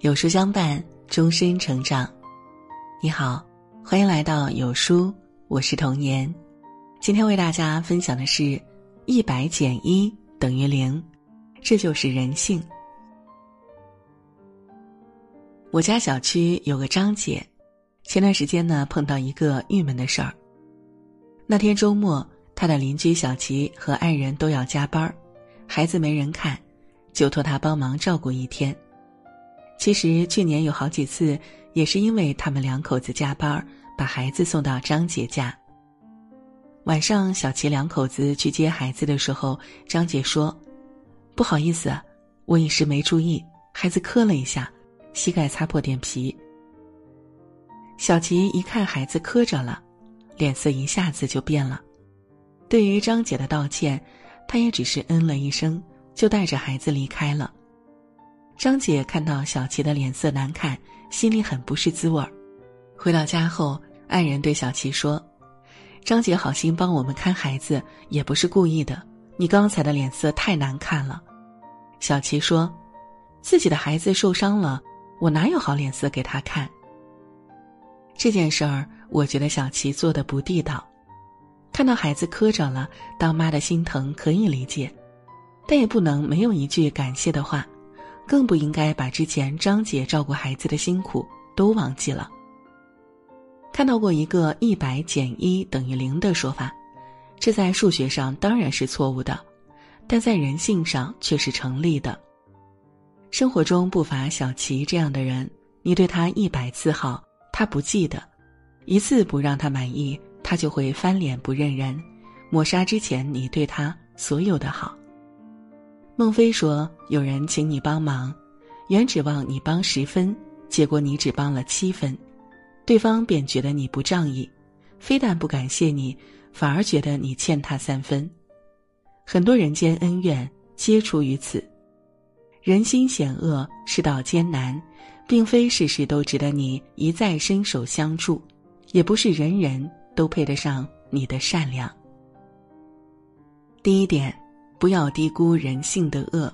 有书相伴，终身成长。你好，欢迎来到有书，我是童年。今天为大家分享的是：一百减一等于零，这就是人性。我家小区有个张姐，前段时间呢碰到一个郁闷的事儿。那天周末，她的邻居小齐和爱人都要加班孩子没人看，就托她帮忙照顾一天。其实去年有好几次，也是因为他们两口子加班，把孩子送到张姐家。晚上，小齐两口子去接孩子的时候，张姐说：“不好意思，我一时没注意，孩子磕了一下，膝盖擦破点皮。”小齐一看孩子磕着了，脸色一下子就变了。对于张姐的道歉，他也只是嗯了一声，就带着孩子离开了。张姐看到小齐的脸色难看，心里很不是滋味儿。回到家后，爱人对小齐说：“张姐好心帮我们看孩子，也不是故意的。你刚才的脸色太难看了。”小齐说：“自己的孩子受伤了，我哪有好脸色给他看？”这件事儿，我觉得小齐做的不地道。看到孩子磕着了，当妈的心疼可以理解，但也不能没有一句感谢的话。更不应该把之前张姐照顾孩子的辛苦都忘记了。看到过一个一百减一等于零的说法，这在数学上当然是错误的，但在人性上却是成立的。生活中不乏小齐这样的人，你对他一百次好，他不记得；一次不让他满意，他就会翻脸不认人，抹杀之前你对他所有的好。孟非说：“有人请你帮忙，原指望你帮十分，结果你只帮了七分，对方便觉得你不仗义，非但不感谢你，反而觉得你欠他三分。很多人间恩怨皆出于此。人心险恶，世道艰难，并非事事都值得你一再伸手相助，也不是人人都配得上你的善良。第一点。”不要低估人性的恶。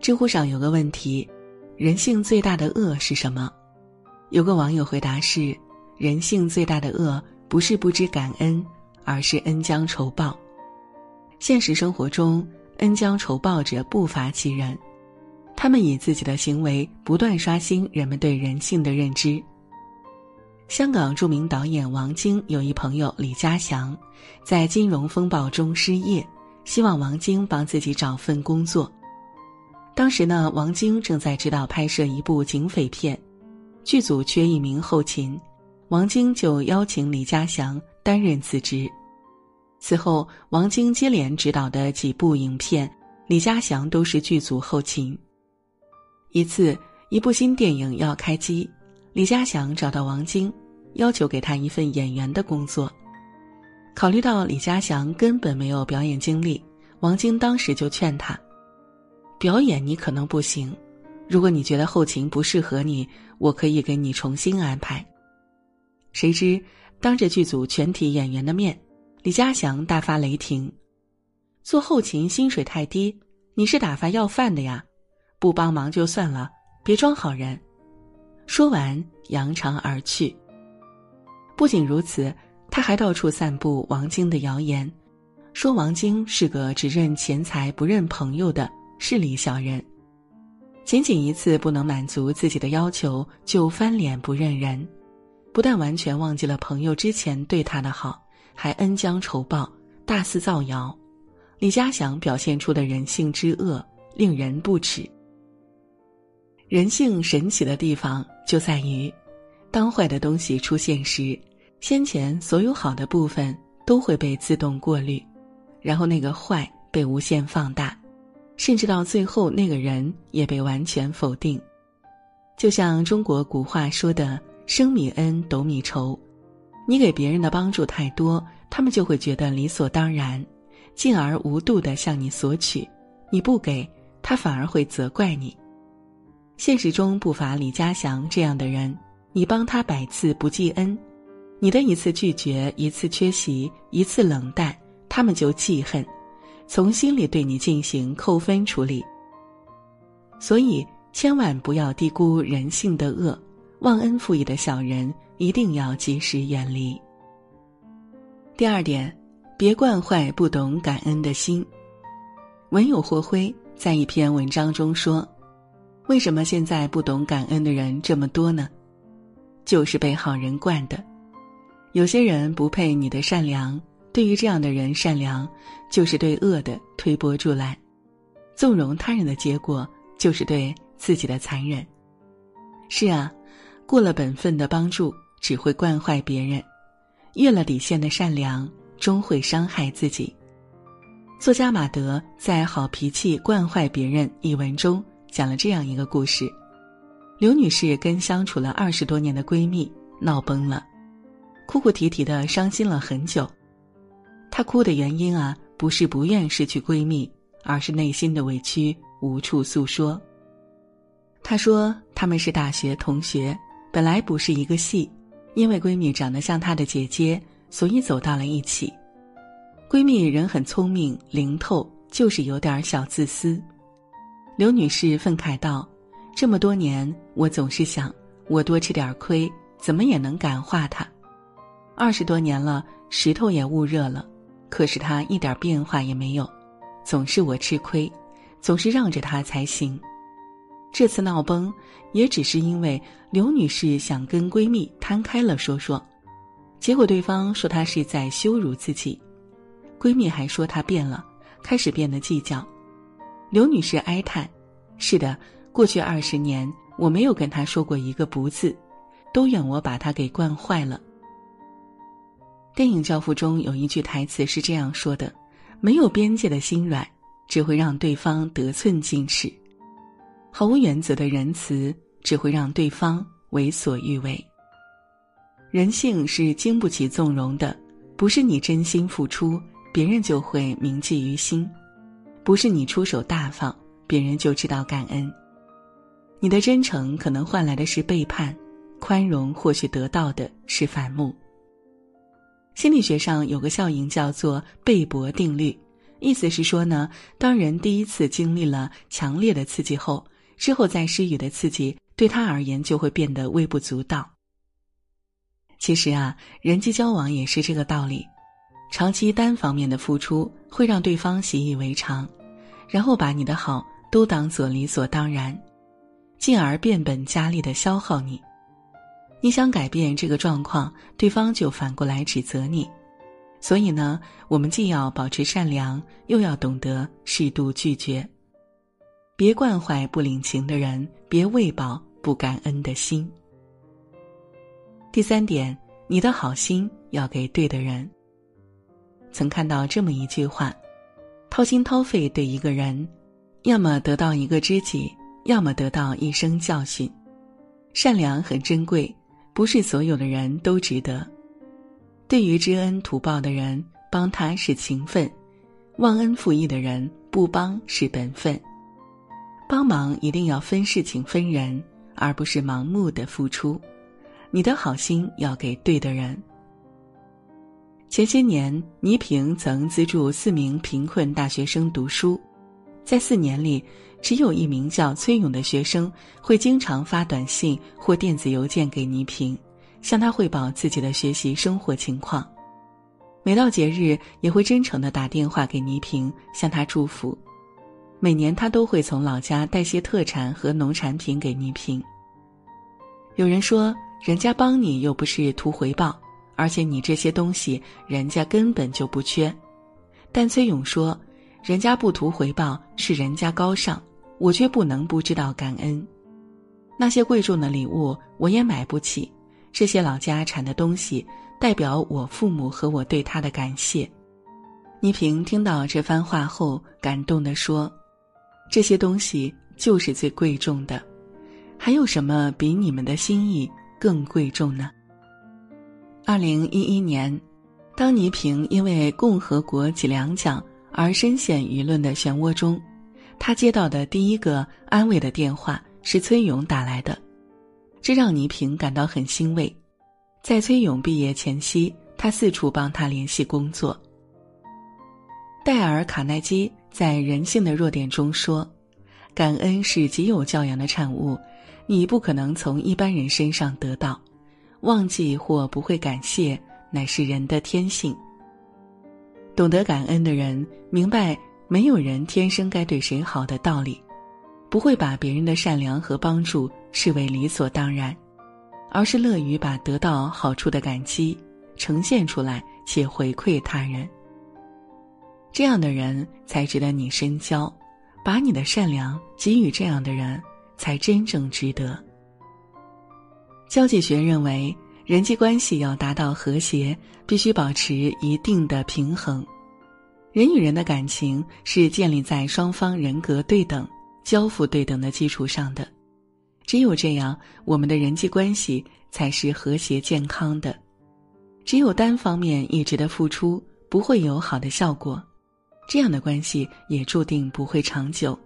知乎上有个问题：人性最大的恶是什么？有个网友回答是：人性最大的恶不是不知感恩，而是恩将仇报。现实生活中，恩将仇报者不乏其人，他们以自己的行为不断刷新人们对人性的认知。香港著名导演王晶有一朋友李家祥，在金融风暴中失业。希望王晶帮自己找份工作。当时呢，王晶正在指导拍摄一部警匪片，剧组缺一名后勤，王晶就邀请李家祥担任此职。此后，王晶接连执导的几部影片，李家祥都是剧组后勤。一次，一部新电影要开机，李家祥找到王晶，要求给他一份演员的工作。考虑到李嘉祥根本没有表演经历，王晶当时就劝他：“表演你可能不行，如果你觉得后勤不适合你，我可以给你重新安排。”谁知当着剧组全体演员的面，李嘉祥大发雷霆：“做后勤薪水太低，你是打发要饭的呀？不帮忙就算了，别装好人。”说完扬长而去。不仅如此。他还到处散布王晶的谣言，说王晶是个只认钱财不认朋友的势利小人。仅仅一次不能满足自己的要求就翻脸不认人，不但完全忘记了朋友之前对他的好，还恩将仇报，大肆造谣。李家祥表现出的人性之恶令人不齿。人性神奇的地方就在于，当坏的东西出现时。先前所有好的部分都会被自动过滤，然后那个坏被无限放大，甚至到最后那个人也被完全否定。就像中国古话说的“升米恩，斗米仇”，你给别人的帮助太多，他们就会觉得理所当然，进而无度的向你索取；你不给他，反而会责怪你。现实中不乏李家祥这样的人，你帮他百次不记恩。你的一次拒绝，一次缺席，一次冷淡，他们就记恨，从心里对你进行扣分处理。所以，千万不要低估人性的恶，忘恩负义的小人一定要及时远离。第二点，别惯坏不懂感恩的心。文友霍辉在一篇文章中说：“为什么现在不懂感恩的人这么多呢？就是被好人惯的。有些人不配你的善良，对于这样的人善良，就是对恶的推波助澜，纵容他人的结果，就是对自己的残忍。是啊，过了本分的帮助，只会惯坏别人。”越了底线的善良，终会伤害自己。作家马德在《好脾气惯坏别人》一文中讲了这样一个故事：刘女士跟相处了二十多年的闺蜜闹崩了，哭哭啼啼的伤心了很久。她哭的原因啊，不是不愿失去闺蜜，而是内心的委屈无处诉说。她说他们是大学同学，本来不是一个系。因为闺蜜长得像她的姐姐，所以走到了一起。闺蜜人很聪明灵透，就是有点小自私。刘女士愤慨道：“这么多年，我总是想，我多吃点亏，怎么也能感化她。二十多年了，石头也焐热了，可是她一点变化也没有，总是我吃亏，总是让着她才行。”这次闹崩，也只是因为刘女士想跟闺蜜摊开了说说，结果对方说她是在羞辱自己，闺蜜还说她变了，开始变得计较。刘女士哀叹：“是的，过去二十年我没有跟她说过一个不字，都怨我把她给惯坏了。”电影《教父》中有一句台词是这样说的：“没有边界的心软，只会让对方得寸进尺。”毫无原则的仁慈只会让对方为所欲为。人性是经不起纵容的，不是你真心付出，别人就会铭记于心；不是你出手大方，别人就知道感恩。你的真诚可能换来的是背叛，宽容或许得到的是反目。心理学上有个效应叫做贝博定律，意思是说呢，当人第一次经历了强烈的刺激后。之后再施予的刺激，对他而言就会变得微不足道。其实啊，人际交往也是这个道理，长期单方面的付出会让对方习以为常，然后把你的好都当做理所当然，进而变本加厉的消耗你。你想改变这个状况，对方就反过来指责你。所以呢，我们既要保持善良，又要懂得适度拒绝。别惯坏不领情的人，别喂饱不感恩的心。第三点，你的好心要给对的人。曾看到这么一句话：掏心掏肺对一个人，要么得到一个知己，要么得到一生教训。善良很珍贵，不是所有的人都值得。对于知恩图报的人，帮他是情分；忘恩负义的人，不帮是本分。帮忙一定要分事情分人，而不是盲目的付出。你的好心要给对的人。前些年，倪萍曾资助四名贫困大学生读书，在四年里，只有一名叫崔勇的学生会经常发短信或电子邮件给倪萍，向他汇报自己的学习生活情况。每到节日，也会真诚的打电话给倪萍，向他祝福。每年他都会从老家带些特产和农产品给倪萍。有人说，人家帮你又不是图回报，而且你这些东西人家根本就不缺。但崔勇说，人家不图回报是人家高尚，我却不能不知道感恩。那些贵重的礼物我也买不起，这些老家产的东西代表我父母和我对他的感谢。倪萍听到这番话后，感动地说。这些东西就是最贵重的，还有什么比你们的心意更贵重呢？二零一一年，当倪萍因为共和国几两奖而深陷舆论的漩涡中，他接到的第一个安慰的电话是崔勇打来的，这让倪萍感到很欣慰。在崔勇毕业前夕，他四处帮他联系工作。戴尔·卡耐基。在人性的弱点中说，感恩是极有教养的产物，你不可能从一般人身上得到。忘记或不会感谢，乃是人的天性。懂得感恩的人，明白没有人天生该对谁好的道理，不会把别人的善良和帮助视为理所当然，而是乐于把得到好处的感激呈现出来，且回馈他人。这样的人才值得你深交。把你的善良给予这样的人，才真正值得。交际学认为，人际关系要达到和谐，必须保持一定的平衡。人与人的感情是建立在双方人格对等、交付对等的基础上的。只有这样，我们的人际关系才是和谐健康的。只有单方面一直的付出，不会有好的效果。这样的关系也注定不会长久。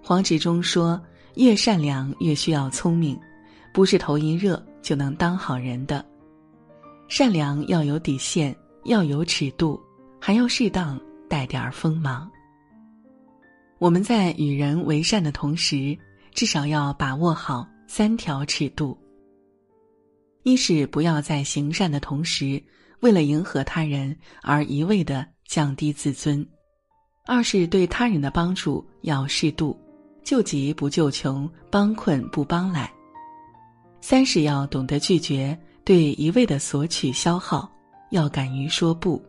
黄执中说：“越善良越需要聪明，不是头一热就能当好人的。善良要有底线，要有尺度，还要适当带点锋芒。我们在与人为善的同时，至少要把握好三条尺度：一是不要在行善的同时，为了迎合他人而一味的。”降低自尊，二是对他人的帮助要适度，救急不救穷，帮困不帮懒。三是要懂得拒绝，对一味的索取消耗，要敢于说不。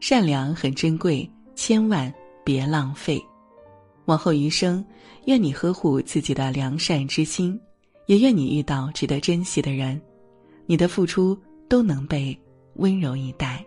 善良很珍贵，千万别浪费。往后余生，愿你呵护自己的良善之心，也愿你遇到值得珍惜的人，你的付出都能被温柔以待。